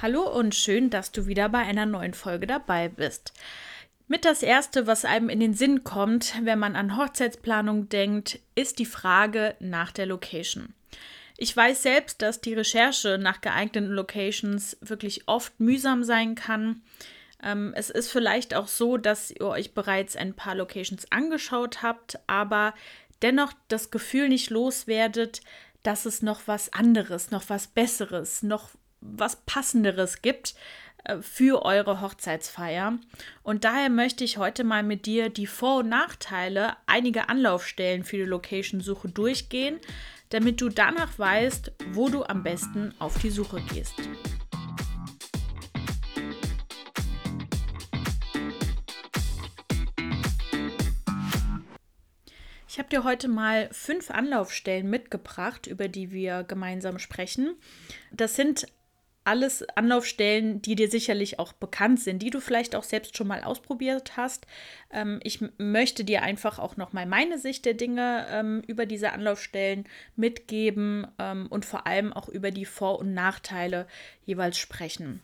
Hallo und schön, dass du wieder bei einer neuen Folge dabei bist. Mit das Erste, was einem in den Sinn kommt, wenn man an Hochzeitsplanung denkt, ist die Frage nach der Location. Ich weiß selbst, dass die Recherche nach geeigneten Locations wirklich oft mühsam sein kann. Ähm, es ist vielleicht auch so, dass ihr euch bereits ein paar Locations angeschaut habt, aber dennoch das Gefühl nicht loswerdet, dass es noch was anderes, noch was Besseres, noch was Passenderes gibt äh, für eure Hochzeitsfeier. Und daher möchte ich heute mal mit dir die Vor- und Nachteile einiger Anlaufstellen für die Location-Suche durchgehen, damit du danach weißt, wo du am besten auf die Suche gehst. Ich habe dir heute mal fünf Anlaufstellen mitgebracht, über die wir gemeinsam sprechen. Das sind alles Anlaufstellen, die dir sicherlich auch bekannt sind, die du vielleicht auch selbst schon mal ausprobiert hast. Ähm, ich möchte dir einfach auch noch mal meine Sicht der Dinge ähm, über diese Anlaufstellen mitgeben ähm, und vor allem auch über die Vor- und Nachteile jeweils sprechen.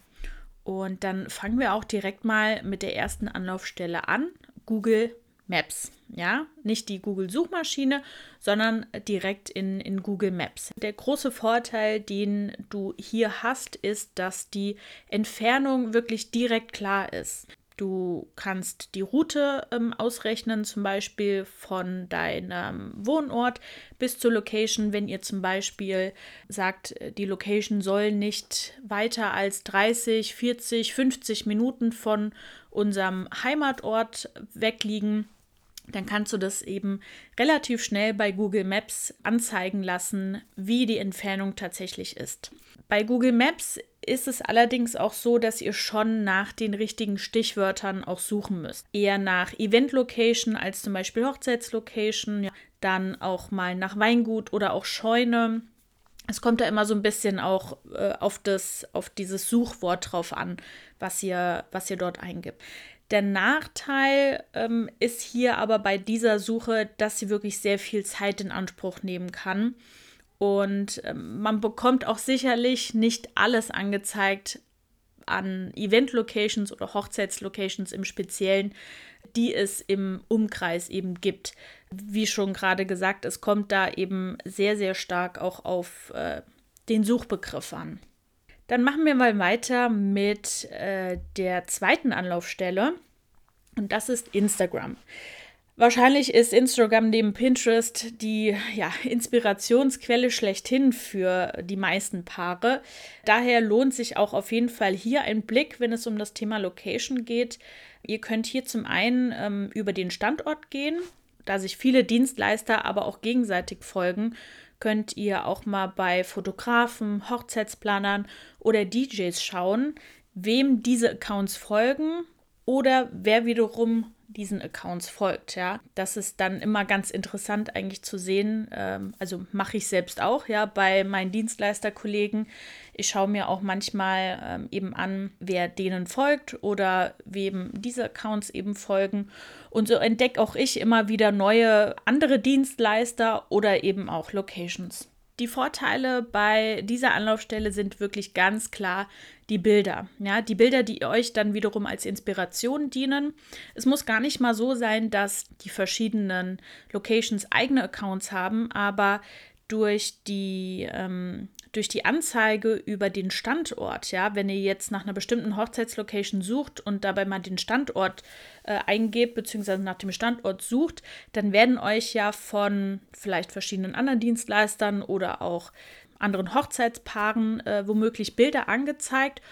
Und dann fangen wir auch direkt mal mit der ersten Anlaufstelle an, Google Maps. Ja, nicht die Google-Suchmaschine, sondern direkt in, in Google Maps. Der große Vorteil, den du hier hast, ist, dass die Entfernung wirklich direkt klar ist. Du kannst die Route ähm, ausrechnen, zum Beispiel von deinem Wohnort bis zur Location. Wenn ihr zum Beispiel sagt, die Location soll nicht weiter als 30, 40, 50 Minuten von unserem Heimatort wegliegen, dann kannst du das eben relativ schnell bei Google Maps anzeigen lassen, wie die Entfernung tatsächlich ist. Bei Google Maps ist es allerdings auch so, dass ihr schon nach den richtigen Stichwörtern auch suchen müsst. Eher nach Event Location als zum Beispiel Hochzeitslocation, ja, dann auch mal nach Weingut oder auch Scheune. Es kommt da immer so ein bisschen auch äh, auf, das, auf dieses Suchwort drauf an, was ihr, was ihr dort eingibt. Der Nachteil ähm, ist hier aber bei dieser Suche, dass sie wirklich sehr viel Zeit in Anspruch nehmen kann. Und ähm, man bekommt auch sicherlich nicht alles angezeigt an Event-Locations oder Hochzeitslocations im Speziellen, die es im Umkreis eben gibt. Wie schon gerade gesagt, es kommt da eben sehr, sehr stark auch auf äh, den Suchbegriff an. Dann machen wir mal weiter mit äh, der zweiten Anlaufstelle und das ist Instagram. Wahrscheinlich ist Instagram neben Pinterest die ja, Inspirationsquelle schlechthin für die meisten Paare. Daher lohnt sich auch auf jeden Fall hier ein Blick, wenn es um das Thema Location geht. Ihr könnt hier zum einen ähm, über den Standort gehen, da sich viele Dienstleister aber auch gegenseitig folgen könnt ihr auch mal bei Fotografen, Hochzeitsplanern oder DJs schauen, wem diese Accounts folgen oder wer wiederum diesen Accounts folgt, ja. Das ist dann immer ganz interessant eigentlich zu sehen. Ähm, also mache ich selbst auch, ja, bei meinen Dienstleisterkollegen. Ich schaue mir auch manchmal ähm, eben an, wer denen folgt oder wem diese Accounts eben folgen. Und so entdecke auch ich immer wieder neue andere Dienstleister oder eben auch Locations. Die Vorteile bei dieser Anlaufstelle sind wirklich ganz klar die Bilder. Ja, die Bilder, die euch dann wiederum als Inspiration dienen. Es muss gar nicht mal so sein, dass die verschiedenen Locations eigene Accounts haben, aber durch die ähm, durch die Anzeige über den Standort, ja, wenn ihr jetzt nach einer bestimmten Hochzeitslocation sucht und dabei mal den Standort äh, eingebt, beziehungsweise nach dem Standort sucht, dann werden euch ja von vielleicht verschiedenen anderen Dienstleistern oder auch anderen Hochzeitspaaren äh, womöglich Bilder angezeigt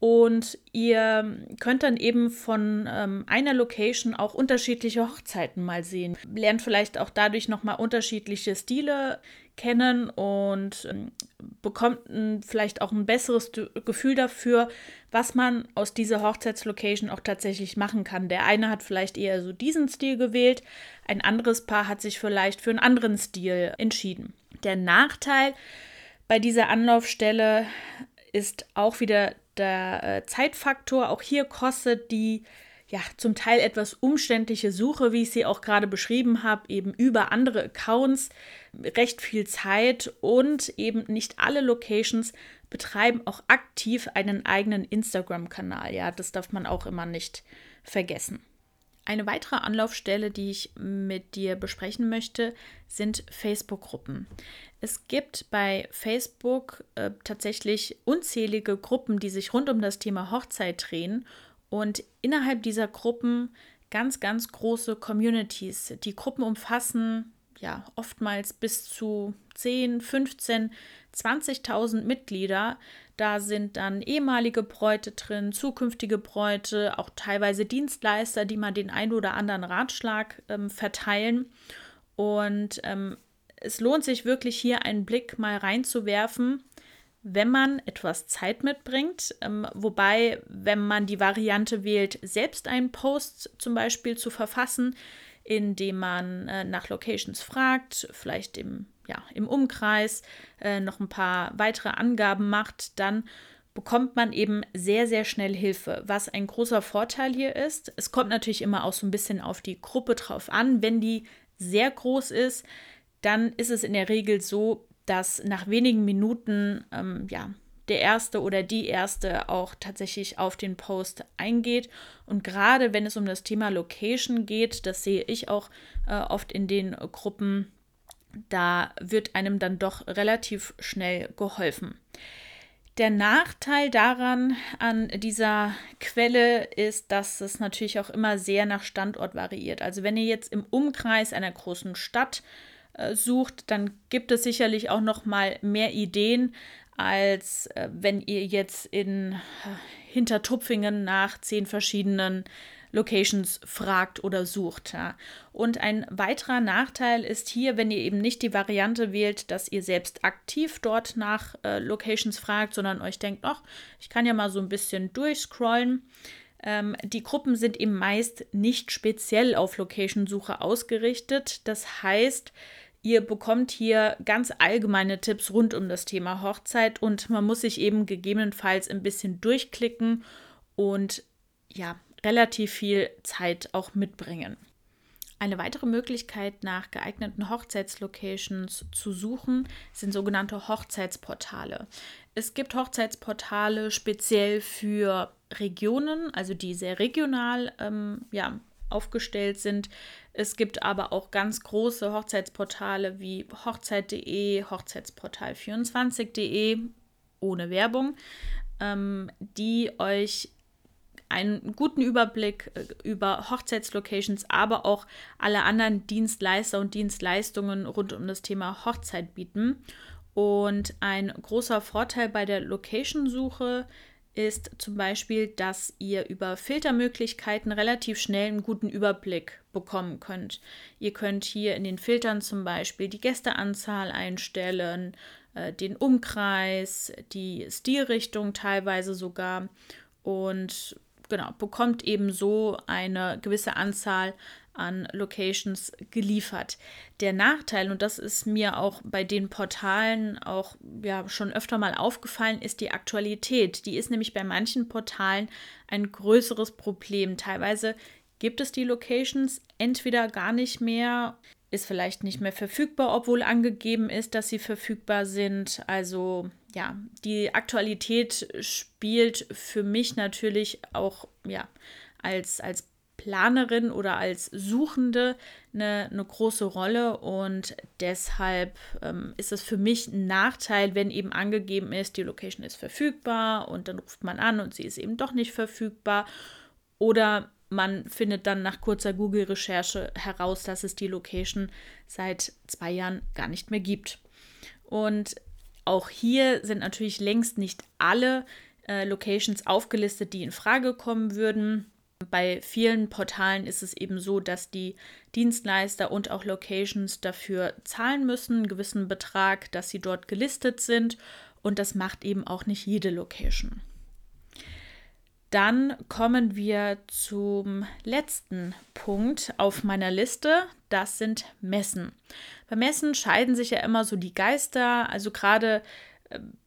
und ihr könnt dann eben von ähm, einer Location auch unterschiedliche Hochzeiten mal sehen. Lernt vielleicht auch dadurch nochmal unterschiedliche Stile kennen und ähm, bekommt ein, vielleicht auch ein besseres Gefühl dafür, was man aus dieser Hochzeitslocation auch tatsächlich machen kann. Der eine hat vielleicht eher so diesen Stil gewählt, ein anderes Paar hat sich vielleicht für einen anderen Stil entschieden. Der Nachteil bei dieser Anlaufstelle ist auch wieder der äh, Zeitfaktor. Auch hier kostet die ja, zum Teil etwas umständliche Suche, wie ich sie auch gerade beschrieben habe, eben über andere Accounts, recht viel Zeit und eben nicht alle Locations betreiben auch aktiv einen eigenen Instagram-Kanal. Ja, das darf man auch immer nicht vergessen. Eine weitere Anlaufstelle, die ich mit dir besprechen möchte, sind Facebook-Gruppen. Es gibt bei Facebook äh, tatsächlich unzählige Gruppen, die sich rund um das Thema Hochzeit drehen und innerhalb dieser Gruppen ganz, ganz große Communities. Die Gruppen umfassen ja oftmals bis zu 10, 15, 20.000 Mitglieder. Da sind dann ehemalige Bräute drin, zukünftige Bräute, auch teilweise Dienstleister, die mal den ein oder anderen Ratschlag ähm, verteilen. Und ähm, es lohnt sich wirklich hier einen Blick mal reinzuwerfen, wenn man etwas Zeit mitbringt. Ähm, wobei, wenn man die Variante wählt, selbst einen Post zum Beispiel zu verfassen, indem man äh, nach Locations fragt, vielleicht im, ja, im Umkreis äh, noch ein paar weitere Angaben macht, dann bekommt man eben sehr, sehr schnell Hilfe. Was ein großer Vorteil hier ist, es kommt natürlich immer auch so ein bisschen auf die Gruppe drauf an. Wenn die sehr groß ist, dann ist es in der Regel so, dass nach wenigen Minuten ähm, ja, der erste oder die erste auch tatsächlich auf den Post eingeht. Und gerade wenn es um das Thema Location geht, das sehe ich auch äh, oft in den Gruppen, da wird einem dann doch relativ schnell geholfen. Der Nachteil daran an dieser Quelle ist, dass es natürlich auch immer sehr nach Standort variiert. Also wenn ihr jetzt im Umkreis einer großen Stadt äh, sucht, dann gibt es sicherlich auch noch mal mehr Ideen, als äh, wenn ihr jetzt in äh, Hintertupfingen nach zehn verschiedenen Locations fragt oder sucht. Ja. Und ein weiterer Nachteil ist hier, wenn ihr eben nicht die Variante wählt, dass ihr selbst aktiv dort nach äh, Locations fragt, sondern euch denkt, ach, ich kann ja mal so ein bisschen durchscrollen. Ähm, die Gruppen sind eben meist nicht speziell auf Location-Suche ausgerichtet. Das heißt, Ihr bekommt hier ganz allgemeine Tipps rund um das Thema Hochzeit und man muss sich eben gegebenenfalls ein bisschen durchklicken und ja, relativ viel Zeit auch mitbringen. Eine weitere Möglichkeit, nach geeigneten Hochzeitslocations zu suchen, sind sogenannte Hochzeitsportale. Es gibt Hochzeitsportale speziell für Regionen, also die sehr regional ähm, ja, aufgestellt sind. Es gibt aber auch ganz große Hochzeitsportale wie hochzeit.de, Hochzeitsportal24.de ohne Werbung, ähm, die euch einen guten Überblick äh, über Hochzeitslocations, aber auch alle anderen Dienstleister und Dienstleistungen rund um das Thema Hochzeit bieten. Und ein großer Vorteil bei der Location-Suche ist zum Beispiel, dass ihr über Filtermöglichkeiten relativ schnell einen guten Überblick bekommen könnt. Ihr könnt hier in den Filtern zum Beispiel die Gästeanzahl einstellen, äh, den Umkreis, die Stilrichtung teilweise sogar und genau, bekommt eben so eine gewisse Anzahl an Locations geliefert. Der Nachteil, und das ist mir auch bei den Portalen auch ja, schon öfter mal aufgefallen, ist die Aktualität. Die ist nämlich bei manchen Portalen ein größeres Problem. Teilweise gibt es die Locations entweder gar nicht mehr, ist vielleicht nicht mehr verfügbar, obwohl angegeben ist, dass sie verfügbar sind. Also ja, die Aktualität spielt für mich natürlich auch ja als, als Planerin oder als Suchende eine, eine große Rolle und deshalb ähm, ist es für mich ein Nachteil, wenn eben angegeben ist, die Location ist verfügbar und dann ruft man an und sie ist eben doch nicht verfügbar oder man findet dann nach kurzer Google-Recherche heraus, dass es die Location seit zwei Jahren gar nicht mehr gibt. Und auch hier sind natürlich längst nicht alle äh, Locations aufgelistet, die in Frage kommen würden. Bei vielen Portalen ist es eben so, dass die Dienstleister und auch Locations dafür zahlen müssen, einen gewissen Betrag, dass sie dort gelistet sind. Und das macht eben auch nicht jede Location. Dann kommen wir zum letzten Punkt auf meiner Liste. Das sind Messen. Bei Messen scheiden sich ja immer so die Geister. Also gerade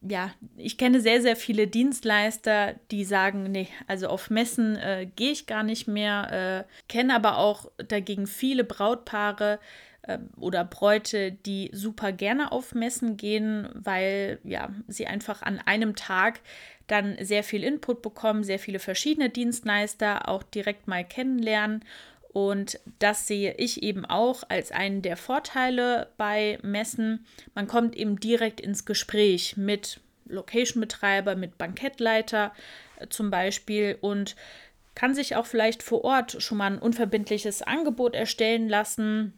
ja, ich kenne sehr, sehr viele Dienstleister, die sagen, nee, also auf Messen äh, gehe ich gar nicht mehr, äh, kenne aber auch dagegen viele Brautpaare äh, oder Bräute, die super gerne auf Messen gehen, weil ja, sie einfach an einem Tag dann sehr viel Input bekommen, sehr viele verschiedene Dienstleister auch direkt mal kennenlernen und das sehe ich eben auch als einen der Vorteile bei Messen. Man kommt eben direkt ins Gespräch mit Location-Betreiber, mit Bankettleiter äh, zum Beispiel und kann sich auch vielleicht vor Ort schon mal ein unverbindliches Angebot erstellen lassen,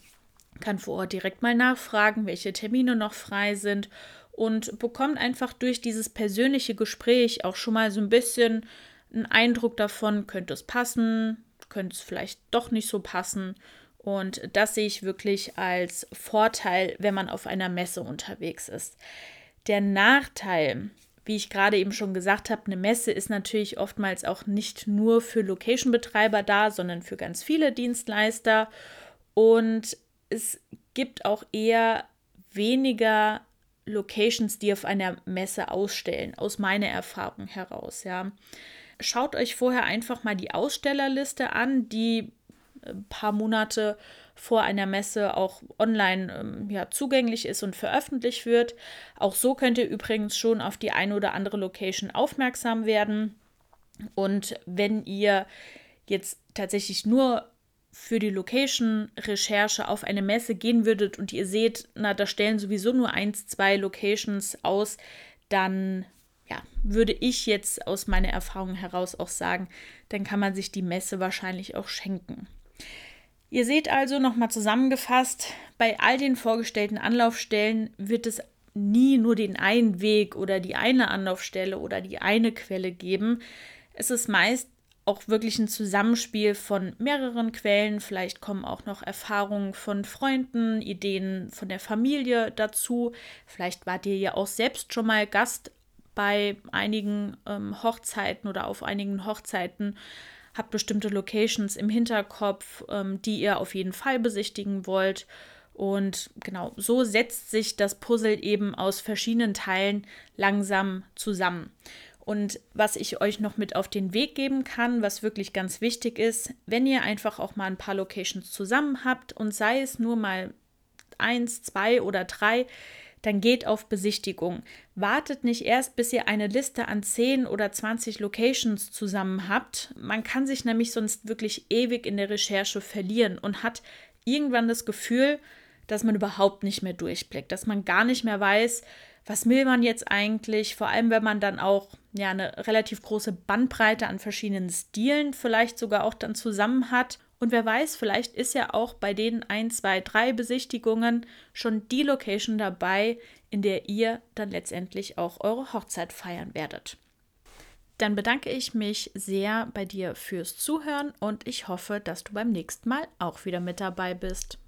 kann vor Ort direkt mal nachfragen, welche Termine noch frei sind und bekommt einfach durch dieses persönliche Gespräch auch schon mal so ein bisschen einen Eindruck davon, könnte es passen, könnte es vielleicht doch nicht so passen. Und das sehe ich wirklich als Vorteil, wenn man auf einer Messe unterwegs ist. Der Nachteil, wie ich gerade eben schon gesagt habe, eine Messe ist natürlich oftmals auch nicht nur für Location-Betreiber da, sondern für ganz viele Dienstleister. Und es gibt auch eher weniger Locations, die auf einer Messe ausstellen, aus meiner Erfahrung heraus, ja. Schaut euch vorher einfach mal die Ausstellerliste an, die ein äh, paar Monate vor einer Messe auch online ähm, ja, zugänglich ist und veröffentlicht wird. Auch so könnt ihr übrigens schon auf die eine oder andere Location aufmerksam werden. Und wenn ihr jetzt tatsächlich nur für die Location-Recherche auf eine Messe gehen würdet und ihr seht, na, da stellen sowieso nur eins, zwei Locations aus, dann ja, würde ich jetzt aus meiner Erfahrung heraus auch sagen, dann kann man sich die Messe wahrscheinlich auch schenken. Ihr seht also nochmal zusammengefasst, bei all den vorgestellten Anlaufstellen wird es nie nur den einen Weg oder die eine Anlaufstelle oder die eine Quelle geben. Es ist meist auch wirklich ein Zusammenspiel von mehreren Quellen. Vielleicht kommen auch noch Erfahrungen von Freunden, Ideen von der Familie dazu. Vielleicht wart ihr ja auch selbst schon mal Gast bei einigen ähm, Hochzeiten oder auf einigen Hochzeiten habt bestimmte Locations im Hinterkopf, ähm, die ihr auf jeden Fall besichtigen wollt. Und genau, so setzt sich das Puzzle eben aus verschiedenen Teilen langsam zusammen. Und was ich euch noch mit auf den Weg geben kann, was wirklich ganz wichtig ist, wenn ihr einfach auch mal ein paar Locations zusammen habt und sei es nur mal eins, zwei oder drei, dann geht auf Besichtigung. Wartet nicht erst, bis ihr eine Liste an 10 oder 20 Locations zusammen habt. Man kann sich nämlich sonst wirklich ewig in der Recherche verlieren und hat irgendwann das Gefühl, dass man überhaupt nicht mehr durchblickt, dass man gar nicht mehr weiß, was will man jetzt eigentlich, vor allem wenn man dann auch ja eine relativ große Bandbreite an verschiedenen Stilen vielleicht sogar auch dann zusammen hat und wer weiß, vielleicht ist ja auch bei den 1, 2, 3 Besichtigungen schon die Location dabei, in der ihr dann letztendlich auch eure Hochzeit feiern werdet. Dann bedanke ich mich sehr bei dir fürs Zuhören und ich hoffe, dass du beim nächsten Mal auch wieder mit dabei bist.